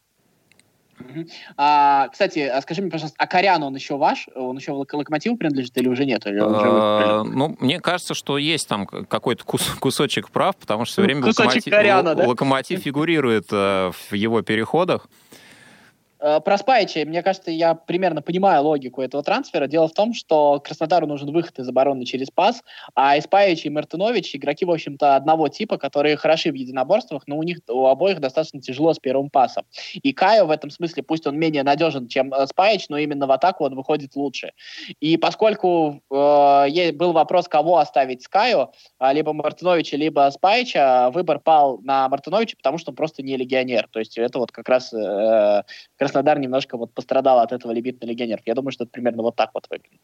А, кстати, а скажи мне, пожалуйста, а Корян, он еще ваш? Он еще в локомотив принадлежит или уже нет? Или а, ну, мне кажется, что есть там какой-то кусочек прав, потому что все время локомотив, Коряна, да? локомотив фигурирует э, в его переходах. Э, про Спайча, мне кажется, я примерно понимаю логику этого трансфера. Дело в том, что Краснодару нужен выход из обороны через пас, а и Спайч, и Мартынович игроки, в общем-то, одного типа, которые хороши в единоборствах, но у них у обоих достаточно тяжело с первым пасом. И Кайо в этом смысле, пусть он менее надежен, чем э, Спайч, но именно в атаку он выходит лучше. И поскольку э, был вопрос, кого оставить с Кайо, а, либо Мартыновича, либо Спайча, выбор пал на Мартыновича, потому что он просто не легионер. То есть это вот как раз э, Краснодар немножко вот пострадал от этого лимит на легионеров. Я думаю, что это примерно вот так вот выглядит.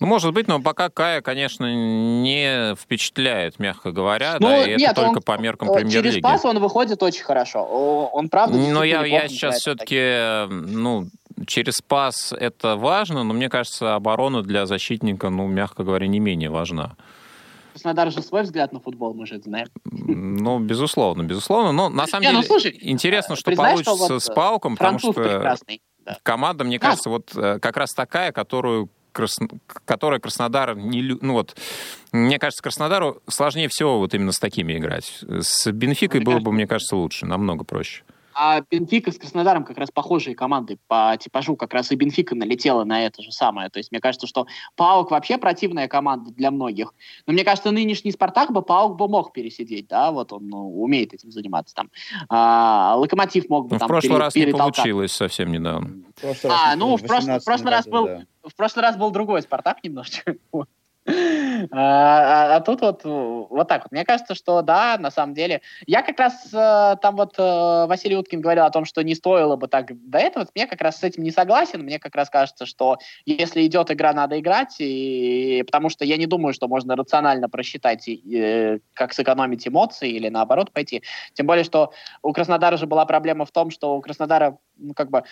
Ну, может быть, но пока Кая, конечно, не впечатляет, мягко говоря, ну, да, и нет, это только он, по меркам премьер-лиги. Через пас он выходит очень хорошо. Он, правда, Но я, я сейчас все-таки, ну, через пас это важно, но мне кажется, оборона для защитника, ну, мягко говоря, не менее важна. Краснодар же свой взгляд на футбол, мы же это знаем. Ну, безусловно, безусловно. Но на самом Не, ну, деле ну, слушай, интересно, что получится что вот с Пауком, потому что да. команда, мне да. кажется, вот э, как раз такая, которую Красно... которая Краснодар не... Ну вот, мне кажется, Краснодару сложнее всего вот именно с такими играть. С Бенфикой было бы, мне кажется, лучше, намного проще. А Бенфика с Краснодаром как раз похожие команды по типажу, как раз и Бенфика налетела на это же самое. То есть мне кажется, что Паук вообще противная команда для многих. Но мне кажется, нынешний Спартак бы Паук бы мог пересидеть, да, вот он ну, умеет этим заниматься там. А, Локомотив мог бы ну, там в прошлый пере, раз не получилось совсем недавно. А, ну, в, прошлый, в прошлый раз был... Да. В прошлый раз был другой Спартак немножечко. [LAUGHS] [LAUGHS] а, а тут вот вот так вот. Мне кажется, что да, на самом деле. Я как раз э, там вот э, Василий Уткин говорил о том, что не стоило бы так до этого. Я как раз с этим не согласен. Мне как раз кажется, что если идет игра, надо играть. И, потому что я не думаю, что можно рационально просчитать, э, как сэкономить эмоции или наоборот пойти. Тем более, что у Краснодара же была проблема в том, что у Краснодара ну, как бы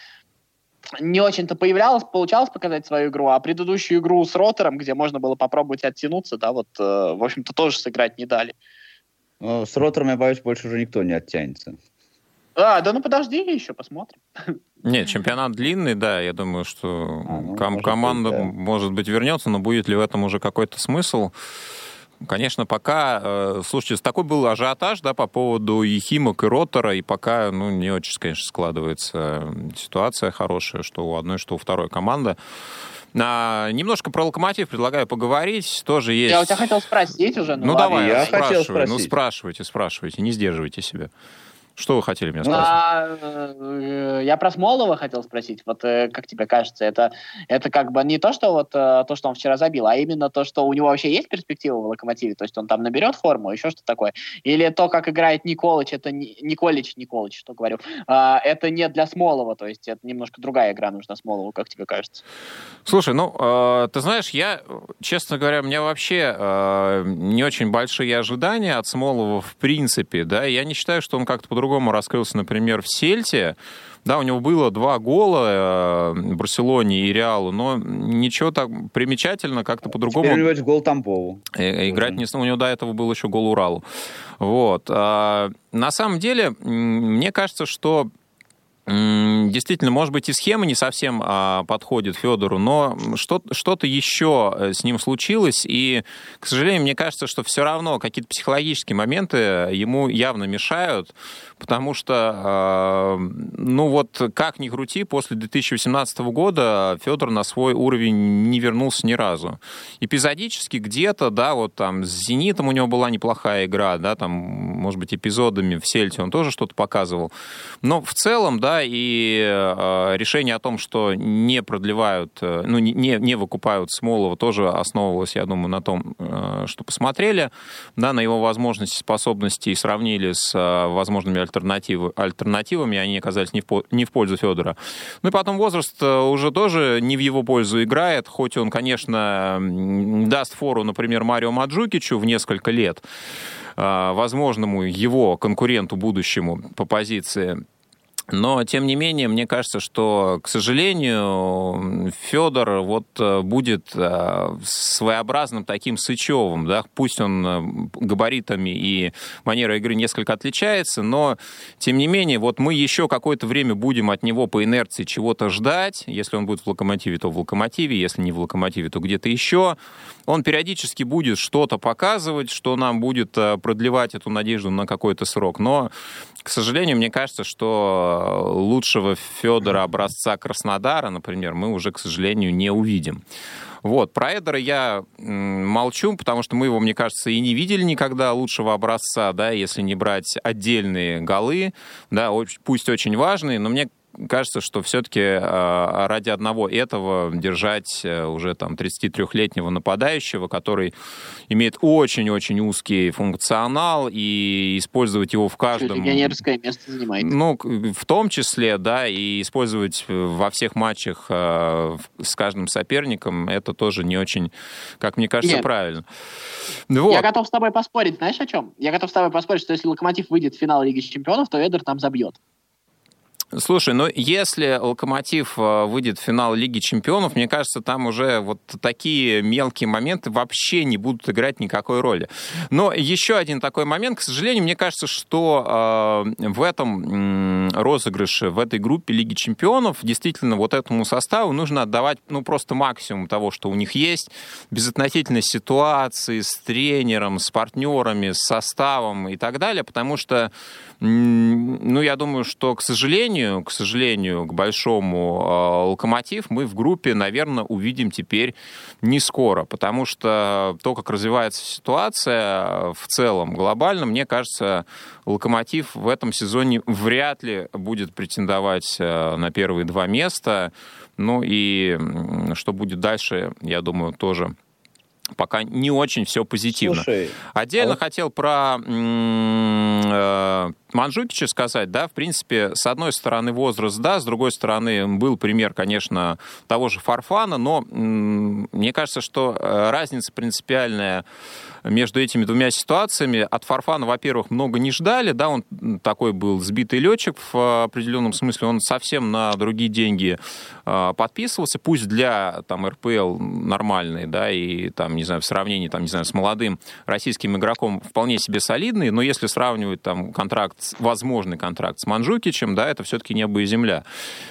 не очень-то появлялось, получалось показать свою игру, а предыдущую игру с Ротором, где можно было попробовать оттянуться, да, вот, э, в общем-то, тоже сыграть не дали. Ну, с Ротором, я боюсь, больше уже никто не оттянется. А, да ну подожди еще, посмотрим. Нет, чемпионат длинный, да, я думаю, что а, ну, ком- команда, быть, да. может быть, вернется, но будет ли в этом уже какой-то смысл? Конечно, пока, э, слушайте, такой был ажиотаж, да, по поводу Ехимок и Ротора, и пока, ну, не очень, конечно, складывается ситуация хорошая, что у одной, что у второй команды. А, немножко про локомотив предлагаю поговорить. Тоже есть. Я у тебя хотел спросить уже. Ну, ну давай, я хотел спросить. Ну, спрашивайте, спрашивайте, не сдерживайте себя. Что вы хотели меня спросить? А, э, я про Смолова хотел спросить. Вот э, как тебе кажется, это, это как бы не то, что вот э, то, что он вчера забил, а именно то, что у него вообще есть перспектива в Локомотиве? То есть он там наберет форму, еще что такое? Или то, как играет Николыч, это не, Николич, Николыч, что говорю, а, это не для Смолова, то есть это немножко другая игра нужна Смолову, как тебе кажется? Слушай, ну, э, ты знаешь, я, честно говоря, у меня вообще э, не очень большие ожидания от Смолова в принципе, да, я не считаю, что он как-то по-другому по-другому раскрылся, например, в Сельте. Да, у него было два гола в э, Барселоне и Реалу, но ничего так примечательно, как-то по-другому. Теперь него гол Тампову. Э, играть не у него до этого был еще гол Уралу. Вот. А, на самом деле, мне кажется, что Действительно, может быть, и схема не совсем а, подходит Федору, но что- что-то еще э, с ним случилось, и, к сожалению, мне кажется, что все равно какие-то психологические моменты ему явно мешают, потому что, э, ну вот, как ни крути, после 2018 года Федор на свой уровень не вернулся ни разу. Эпизодически где-то, да, вот там с «Зенитом» у него была неплохая игра, да, там, может быть, эпизодами в «Сельте» он тоже что-то показывал, но в целом, да, и э, решение о том, что не продлевают, э, ну, не, не выкупают Смолова, тоже основывалось, я думаю, на том, э, что посмотрели, да, на его возможности, способности и сравнили с возможными альтернативы, альтернативами, они оказались не в, не в пользу Федора. Ну и потом возраст уже тоже не в его пользу играет, хоть он, конечно, даст фору, например, Марио Маджукичу в несколько лет, возможному его конкуренту будущему по позиции Но, тем не менее, мне кажется, что, к сожалению, Федор вот э, будет э, своеобразным таким Сычевым. Да? Пусть он э, габаритами и манерой игры несколько отличается, но, тем не менее, вот мы еще какое-то время будем от него по инерции чего-то ждать. Если он будет в «Локомотиве», то в «Локомотиве», если не в «Локомотиве», то где-то еще. Он периодически будет что-то показывать, что нам будет продлевать эту надежду на какой-то срок. Но, к сожалению, мне кажется, что лучшего Федора образца Краснодара, например, мы уже, к сожалению, не увидим. Вот, про Эдера я молчу, потому что мы его, мне кажется, и не видели никогда лучшего образца, да, если не брать отдельные голы, да, пусть очень важные, но мне кажется, что все-таки а, ради одного этого держать э, уже там 33-летнего нападающего, который имеет очень-очень узкий функционал, и использовать его в каждом... Легионерское место занимает. Ну, в том числе, да, и использовать во всех матчах э, с каждым соперником, это тоже не очень, как мне кажется, Нет. правильно. Вот. Я готов с тобой поспорить, знаешь о чем? Я готов с тобой поспорить, что если Локомотив выйдет в финал Лиги Чемпионов, то Эдер там забьет. Слушай, ну если Локомотив э, выйдет в финал Лиги Чемпионов, мне кажется, там уже вот такие мелкие моменты вообще не будут играть никакой роли. Но еще один такой момент, к сожалению, мне кажется, что э, в этом э, розыгрыше, в этой группе Лиги Чемпионов действительно вот этому составу нужно отдавать ну просто максимум того, что у них есть, безотносительно ситуации с тренером, с партнерами, с составом и так далее, потому что, ну я думаю, что, к сожалению, к сожалению, к большому э, локомотив мы в группе, наверное, увидим теперь не скоро, потому что то, как развивается ситуация в целом глобально, мне кажется, локомотив в этом сезоне вряд ли будет претендовать э, на первые два места. Ну и что будет дальше, я думаю, тоже пока не очень все позитивно. Слушай, Отдельно а... хотел про э, Манжукича сказать, да, в принципе, с одной стороны возраст, да, с другой стороны был пример, конечно, того же Фарфана, но мне кажется, что э, разница принципиальная между этими двумя ситуациями. От Фарфана, во-первых, много не ждали, да, он такой был сбитый летчик в определенном смысле, он совсем на другие деньги э, подписывался, пусть для там РПЛ нормальный, да, и там, не знаю, в сравнении, там, не знаю, с молодым российским игроком вполне себе солидный, но если сравнивать там контракт, возможный контракт с Манжукичем, да, это все-таки небо и земля.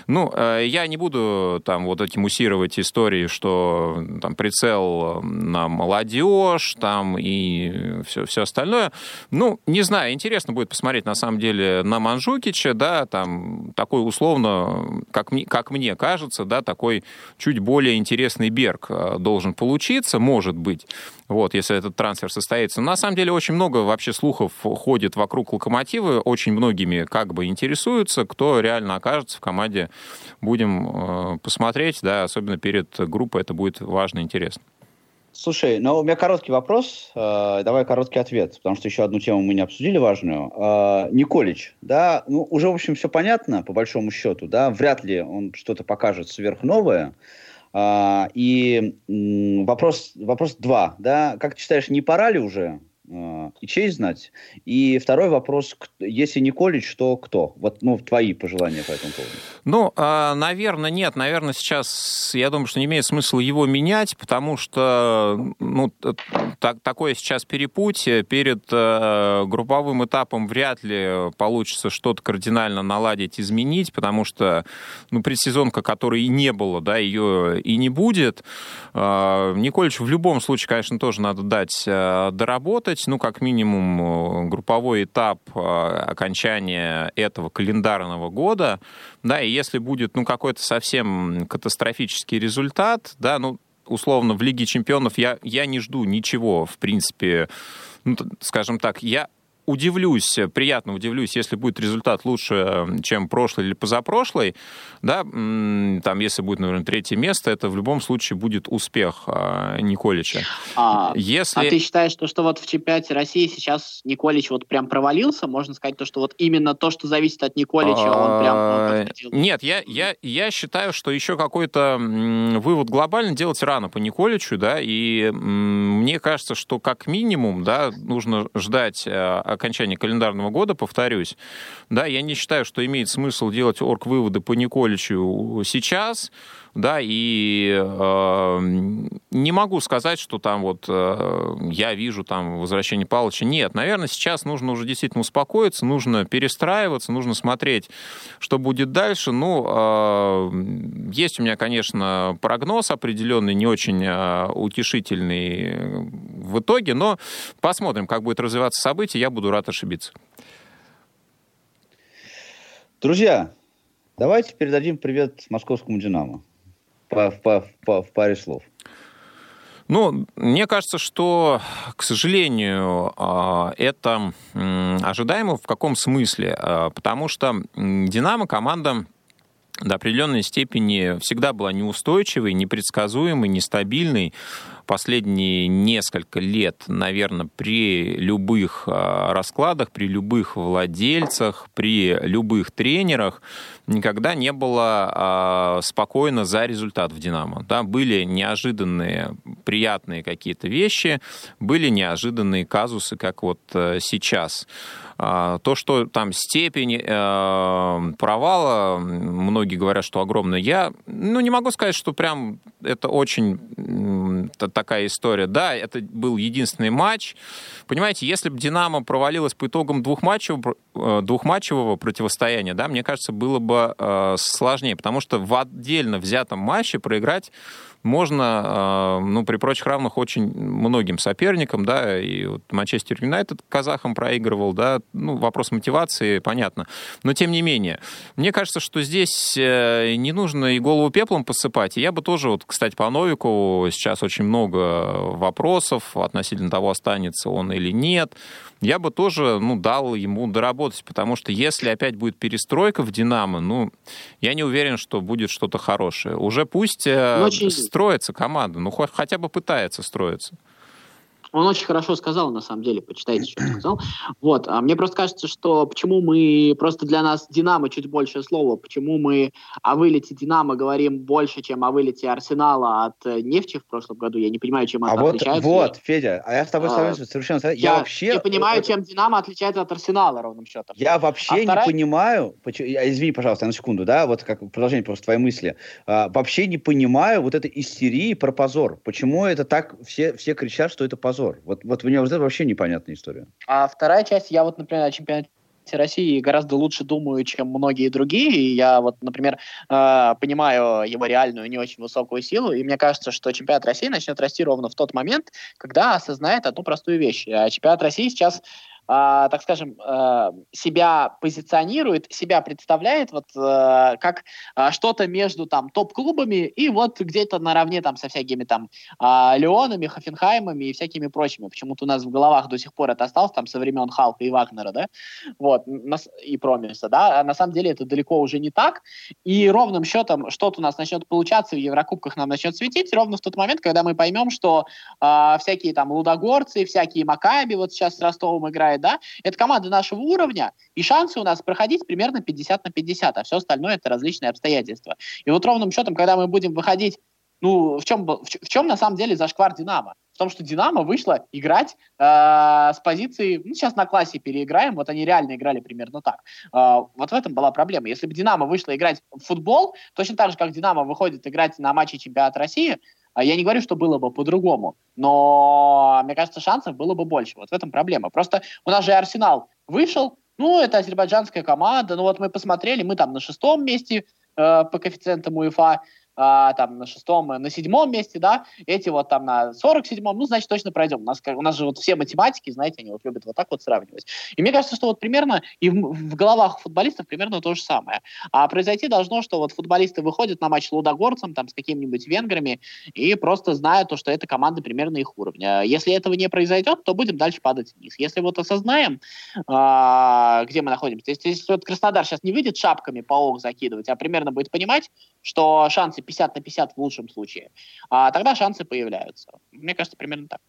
Ну, э, я не буду там вот этим муссировать истории, что там прицел на молодежь, там и все, все остальное. Ну, не знаю, интересно будет посмотреть, на самом деле, на Манжукича, да, там такой условно, как, мне, как мне кажется, да, такой чуть более интересный Берг э, должен получиться, может быть, вот, если этот трансфер состоится. Но на самом деле очень много вообще слухов ходит вокруг Локомотива, очень многими как бы интересуются, кто реально окажется в команде, будем э, посмотреть, да, особенно перед группой это будет важно и интересно. Слушай, ну у меня короткий вопрос, э, давай короткий ответ, потому что еще одну тему мы не обсудили важную. Э, Николич, да, ну уже, в общем, все понятно, по большому счету, да, вряд ли он что-то покажет сверхновое. Э, и э, вопрос, вопрос два, да, как ты считаешь, не пора ли уже и честь знать? И второй вопрос, если не Колич, то кто? Вот, ну, твои пожелания по этому поводу. Ну, а, наверное, нет. Наверное, сейчас, я думаю, что не имеет смысла его менять, потому что, ну, так, такое сейчас перепутье. Перед э, групповым этапом вряд ли получится что-то кардинально наладить, изменить, потому что, ну, предсезонка, которой и не было, да, ее и не будет. Э, Николич в любом случае, конечно, тоже надо дать э, доработать сделать, ну, как минимум, э, групповой этап э, окончания этого календарного года, да, и если будет, ну, какой-то совсем катастрофический результат, да, ну, условно, в Лиге чемпионов я, я не жду ничего, в принципе, ну, скажем так, я удивлюсь, приятно удивлюсь, если будет результат лучше, чем прошлый или позапрошлый, да, там, если будет, наверное, третье место, это в любом случае будет успех а, Николича. А, если... а ты считаешь, что, что вот в чемпионате России сейчас Николич вот прям провалился? Можно сказать, то, что вот именно то, что зависит от Николича, он прям... Ну, нет, я, я, я считаю, что еще какой-то вывод глобально делать рано по Николичу, да, и мне кажется, что как минимум, да, нужно ждать а, окончания календарного года, повторюсь. Да, я не считаю, что имеет смысл делать орг-выводы по Николичу сейчас, да, и э, не могу сказать, что там вот э, я вижу там возвращение Павловича. Нет, наверное, сейчас нужно уже действительно успокоиться, нужно перестраиваться, нужно смотреть, что будет дальше. Ну, э, есть у меня, конечно, прогноз определенный, не очень э, утешительный в итоге, но посмотрим, как будет развиваться событие, я буду рад ошибиться. Друзья, давайте передадим привет московскому «Динамо» по, по, по, в паре слов. Ну, мне кажется, что, к сожалению, а, это ожидаемо в каком смысле? А, потому что «Динамо» команда до определенной степени всегда была неустойчивой, непредсказуемой, нестабильной последние несколько лет, наверное, при любых а, раскладах, при любых владельцах, при любых тренерах никогда не было а, спокойно за результат в «Динамо». Да, были неожиданные, приятные какие-то вещи, были неожиданные казусы, как вот э, сейчас. А, то, что там степень э, провала, многие говорят, что огромная, я ну, не могу сказать, что прям это очень такая история. Да, это был единственный матч. Понимаете, если бы «Динамо» провалилась по итогам двухматчевого, э, двухматчевого противостояния, да, мне кажется, было бы э, сложнее, потому что в отдельно взятом матче проиграть можно, а, ну, при прочих равных очень многим соперникам, да, и вот Манчестер Юнайтед казахам проигрывал, да, ну, вопрос мотивации, понятно. Но, тем не менее, мне кажется, что здесь э, не нужно и голову пеплом посыпать. И я бы тоже, вот, кстати, по Новику сейчас очень много вопросов относительно того, останется он или нет я бы тоже ну, дал ему доработать, потому что если опять будет перестройка в «Динамо», ну, я не уверен, что будет что-то хорошее. Уже пусть э, ну, очень... строится команда, ну, хотя бы пытается строиться. Он очень хорошо сказал, на самом деле, почитайте, что он [CLEARS THROAT] сказал. Вот, а мне просто кажется, что почему мы, просто для нас Динамо чуть большее слово, почему мы о вылете Динамо говорим больше, чем о вылете Арсенала от э, нефти в прошлом году, я не понимаю, чем а это вот, отличается. Вот, Федя, а я с тобой а, совершенно я, я вообще... не понимаю, чем Динамо отличается от Арсенала ровным счетом. Я вообще а вторая... не понимаю, извини, пожалуйста, на секунду, да, вот как продолжение просто твоей мысли, а, вообще не понимаю вот этой истерии про позор. Почему это так, все, все кричат, что это позор? Позор. Вот, вот мне вот это вообще непонятная история. А вторая часть, я вот, например, о чемпионате России гораздо лучше думаю, чем многие другие. И я вот, например, э, понимаю его реальную не очень высокую силу, и мне кажется, что чемпионат России начнет расти ровно в тот момент, когда осознает одну простую вещь. А чемпионат России сейчас э, так скажем, э, себя позиционирует, себя представляет вот э, как э, что-то между там топ-клубами и вот где-то наравне там со всякими там э, Леонами, Хофенхаймами и всякими прочими. Почему-то у нас в головах до сих пор это осталось там со времен Халка и Вагнера, да, вот, и Промиса, да, а на самом деле это далеко уже не так, и ровным счетом что-то у нас начнет получаться в Еврокубках, нам начнет светить ровно в тот момент, когда мы поймем, что э, всякие там лудогорцы, всякие Макаби, вот сейчас с Ростовом играют, играет, да, это команда нашего уровня, и шансы у нас проходить примерно 50 на 50, а все остальное это различные обстоятельства. И вот ровным счетом, когда мы будем выходить ну, в чем, в, чем на самом деле зашквар Динамо? В том, что Динамо вышла играть э, с позиции, ну, сейчас на классе переиграем, вот они реально играли примерно так. Э, вот в этом была проблема. Если бы Динамо вышла играть в футбол, точно так же, как Динамо выходит играть на матче чемпионата России, я не говорю, что было бы по-другому, но мне кажется, шансов было бы больше. Вот в этом проблема. Просто у нас же Арсенал вышел, ну, это азербайджанская команда, ну вот мы посмотрели, мы там на шестом месте э, по коэффициентам УЕФА, а, там на шестом, на седьмом месте, да, эти вот там на сорок седьмом, ну, значит, точно пройдем. У нас, у нас же вот все математики, знаете, они вот любят вот так вот сравнивать. И мне кажется, что вот примерно и в, в головах футболистов примерно то же самое. А произойти должно, что вот футболисты выходят на матч с лудогорцем, там, с какими-нибудь венграми, и просто знают то, что эта команда примерно их уровня. Если этого не произойдет, то будем дальше падать вниз. Если вот осознаем, а, где мы находимся, если, если вот Краснодар сейчас не выйдет шапками по ОК закидывать, а примерно будет понимать, что шансы 50 на 50 в лучшем случае, а тогда шансы появляются. Мне кажется, примерно так.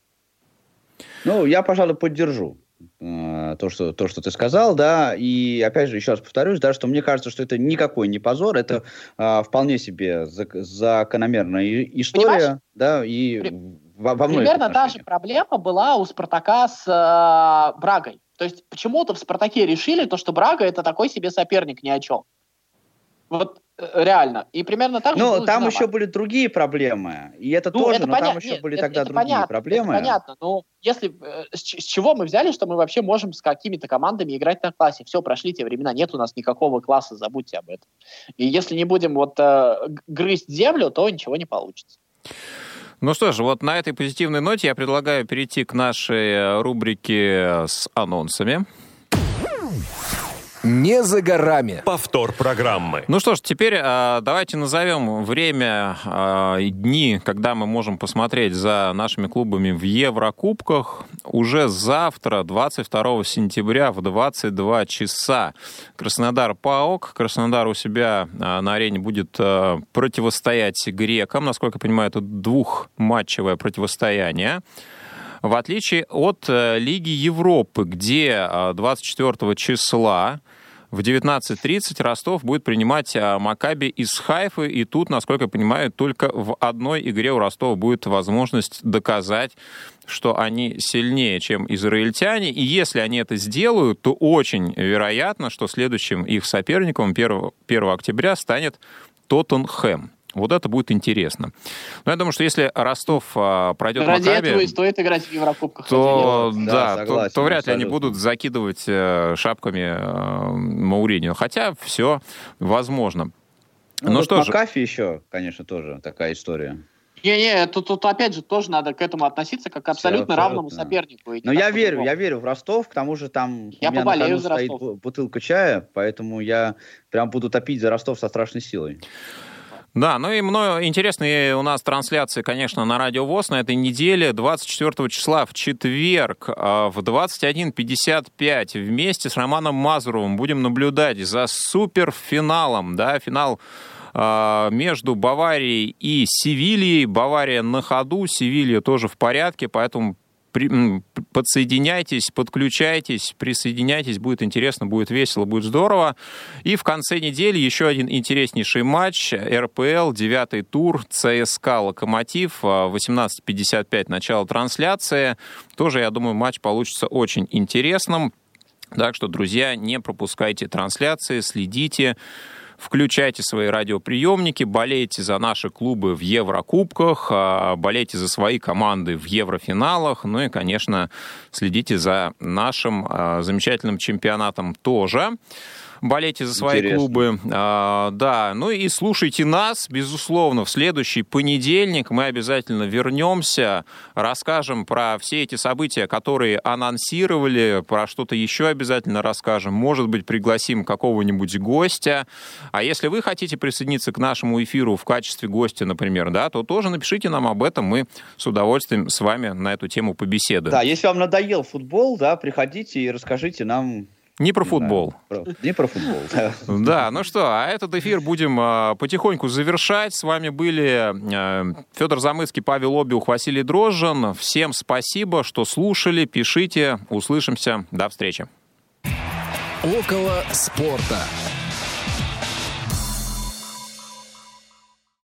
Ну, я, пожалуй, поддержу э, то, что, то, что ты сказал, да, и опять же, еще раз повторюсь, да, что мне кажется, что это никакой не позор, это э, вполне себе зак- закономерная история, Понимаешь? да, и При... во, во Примерно та же проблема была у Спартака с э, Брагой. То есть почему-то в «Спартаке» решили, то, что Брага это такой себе соперник ни о чем. Вот э, реально. И примерно так ну, же. Ну, там Динамо. еще были другие проблемы. И это ну, тоже, это но поня... там еще Нет, были это, тогда это другие понятно, проблемы. Это понятно. Но если э, с, с чего мы взяли, что мы вообще можем с какими-то командами играть на классе? Все, прошли те времена, нет у нас никакого класса, забудьте об этом. И если не будем вот э, грызть землю, то ничего не получится. Ну что ж, вот на этой позитивной ноте я предлагаю перейти к нашей рубрике с анонсами не за горами. Повтор программы. Ну что ж, теперь э, давайте назовем время э, и дни, когда мы можем посмотреть за нашими клубами в Еврокубках. Уже завтра, 22 сентября в 22 часа Краснодар ПАОК. Краснодар у себя э, на арене будет э, противостоять грекам. Насколько я понимаю, это двухматчевое противостояние. В отличие от э, Лиги Европы, где 24 числа в 19.30 Ростов будет принимать а, Макаби из Хайфы. И тут, насколько я понимаю, только в одной игре у Ростова будет возможность доказать, что они сильнее, чем израильтяне. И если они это сделают, то очень вероятно, что следующим их соперником 1, 1 октября станет Тоттенхэм. Вот это будет интересно. Но я думаю, что если Ростов а, пройдет Ради Макаби, этого и стоит играть в Еврокубках. То, да, да согласен, то, то вряд ли они будут закидывать э, шапками э, Мауринio. Хотя все возможно. Ну, ну вот что Макафи же... еще, конечно, тоже такая история. Не-не, тут, тут опять же тоже надо к этому относиться как к абсолютно Все, равному сопернику. Но я верю, я верю в Ростов, к тому же там я у меня на за стоит бутылка чая, поэтому я прям буду топить за Ростов со страшной силой. Да, ну и мною интересные у нас трансляции, конечно, на Радио ВОЗ на этой неделе. 24 числа в четверг а, в 21.55 вместе с Романом Мазуровым будем наблюдать за суперфиналом, да, финал а, между Баварией и Севильей. Бавария на ходу, Севилья тоже в порядке, поэтому подсоединяйтесь, подключайтесь, присоединяйтесь, будет интересно, будет весело, будет здорово. И в конце недели еще один интереснейший матч, РПЛ, девятый тур, ЦСКА «Локомотив», 18.55 начало трансляции. Тоже, я думаю, матч получится очень интересным. Так что, друзья, не пропускайте трансляции, следите. Включайте свои радиоприемники, болейте за наши клубы в Еврокубках, а, болейте за свои команды в Еврофиналах, ну и, конечно, следите за нашим а, замечательным чемпионатом тоже болейте за свои Интересно. клубы. А, да, ну и слушайте нас, безусловно, в следующий понедельник мы обязательно вернемся, расскажем про все эти события, которые анонсировали, про что-то еще обязательно расскажем. Может быть, пригласим какого-нибудь гостя. А если вы хотите присоединиться к нашему эфиру в качестве гостя, например, да, то тоже напишите нам об этом, мы с удовольствием с вами на эту тему побеседуем. Да, если вам надоел футбол, да, приходите и расскажите нам не про футбол. Да, не про футбол. Да, ну что, а этот эфир будем а, потихоньку завершать. С вами были а, Федор Замыцкий, Павел Обиух, Василий Дрожжин. Всем спасибо, что слушали, пишите. Услышимся. До встречи. Около спорта.